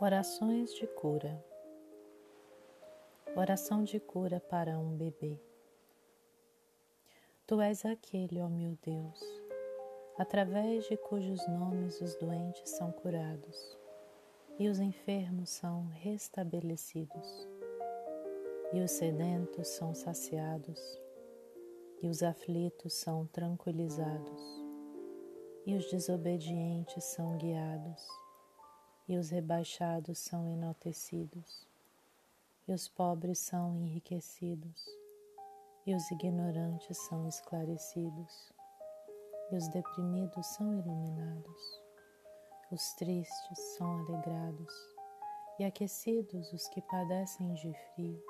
Orações de cura. Oração de cura para um bebê. Tu és aquele, ó meu Deus, através de cujos nomes os doentes são curados e os enfermos são restabelecidos, e os sedentos são saciados, e os aflitos são tranquilizados, e os desobedientes são guiados e os rebaixados são enaltecidos, e os pobres são enriquecidos, e os ignorantes são esclarecidos, e os deprimidos são iluminados, os tristes são alegrados, e aquecidos os que padecem de frio,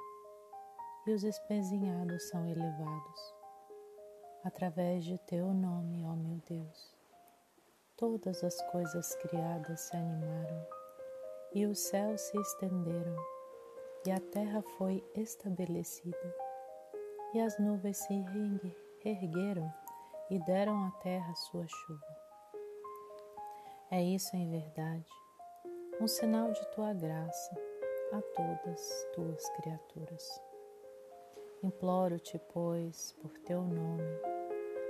e os espezinhados são elevados. Através de teu nome, ó meu Deus todas as coisas criadas se animaram, e os céus se estenderam, e a terra foi estabelecida, e as nuvens se ergueram e deram à terra sua chuva. É isso em verdade, um sinal de tua graça a todas tuas criaturas. Imploro-te, pois, por teu nome,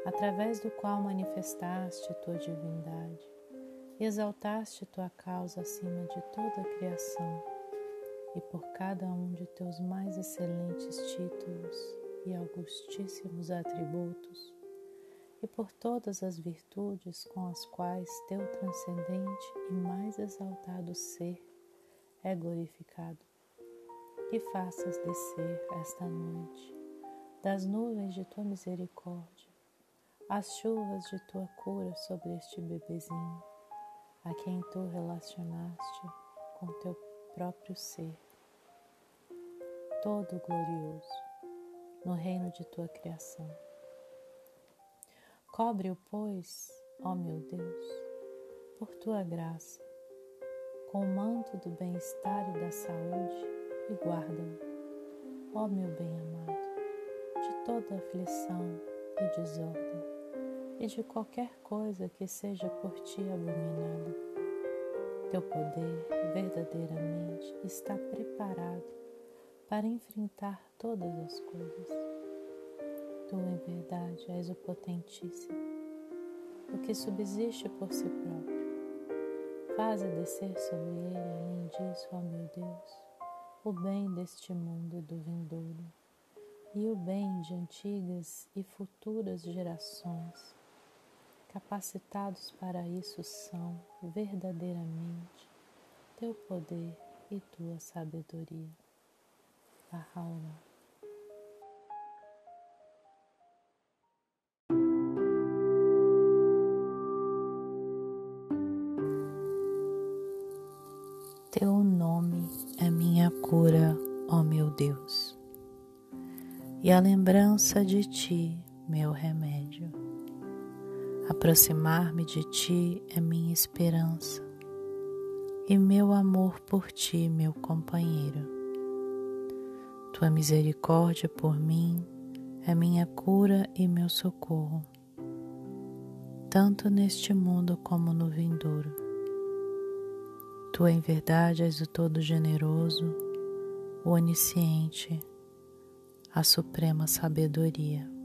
através do qual manifestaste tua divindade e exaltaste tua causa acima de toda a criação, e por cada um de teus mais excelentes títulos e augustíssimos atributos, e por todas as virtudes com as quais teu transcendente e mais exaltado ser é glorificado, que faças descer esta noite das nuvens de tua misericórdia as chuvas de tua cura sobre este bebezinho, a quem tu relacionaste com teu próprio ser, todo glorioso, no reino de tua criação. Cobre-o, pois, ó meu Deus, por tua graça, com o manto do bem-estar e da saúde, e guarda-o, ó meu bem-amado, de toda aflição e desordem e de qualquer coisa que seja por ti abominada. Teu poder verdadeiramente está preparado para enfrentar todas as coisas. Tu, em verdade, és o potentíssimo, o que subsiste por si próprio. Faze descer sobre ele, além disso, ó meu Deus, o bem deste mundo do vindouro, e o bem de antigas e futuras gerações capacitados para isso são verdadeiramente teu poder e tua sabedoria. Bahá'u'lláh Teu nome é minha cura, ó meu Deus, e a lembrança de ti, meu remédio. Aproximar-me de ti é minha esperança e meu amor por ti, meu companheiro. Tua misericórdia por mim é minha cura e meu socorro, tanto neste mundo como no vindouro. Tu, em verdade, és o Todo-Generoso, o Onisciente, a Suprema Sabedoria.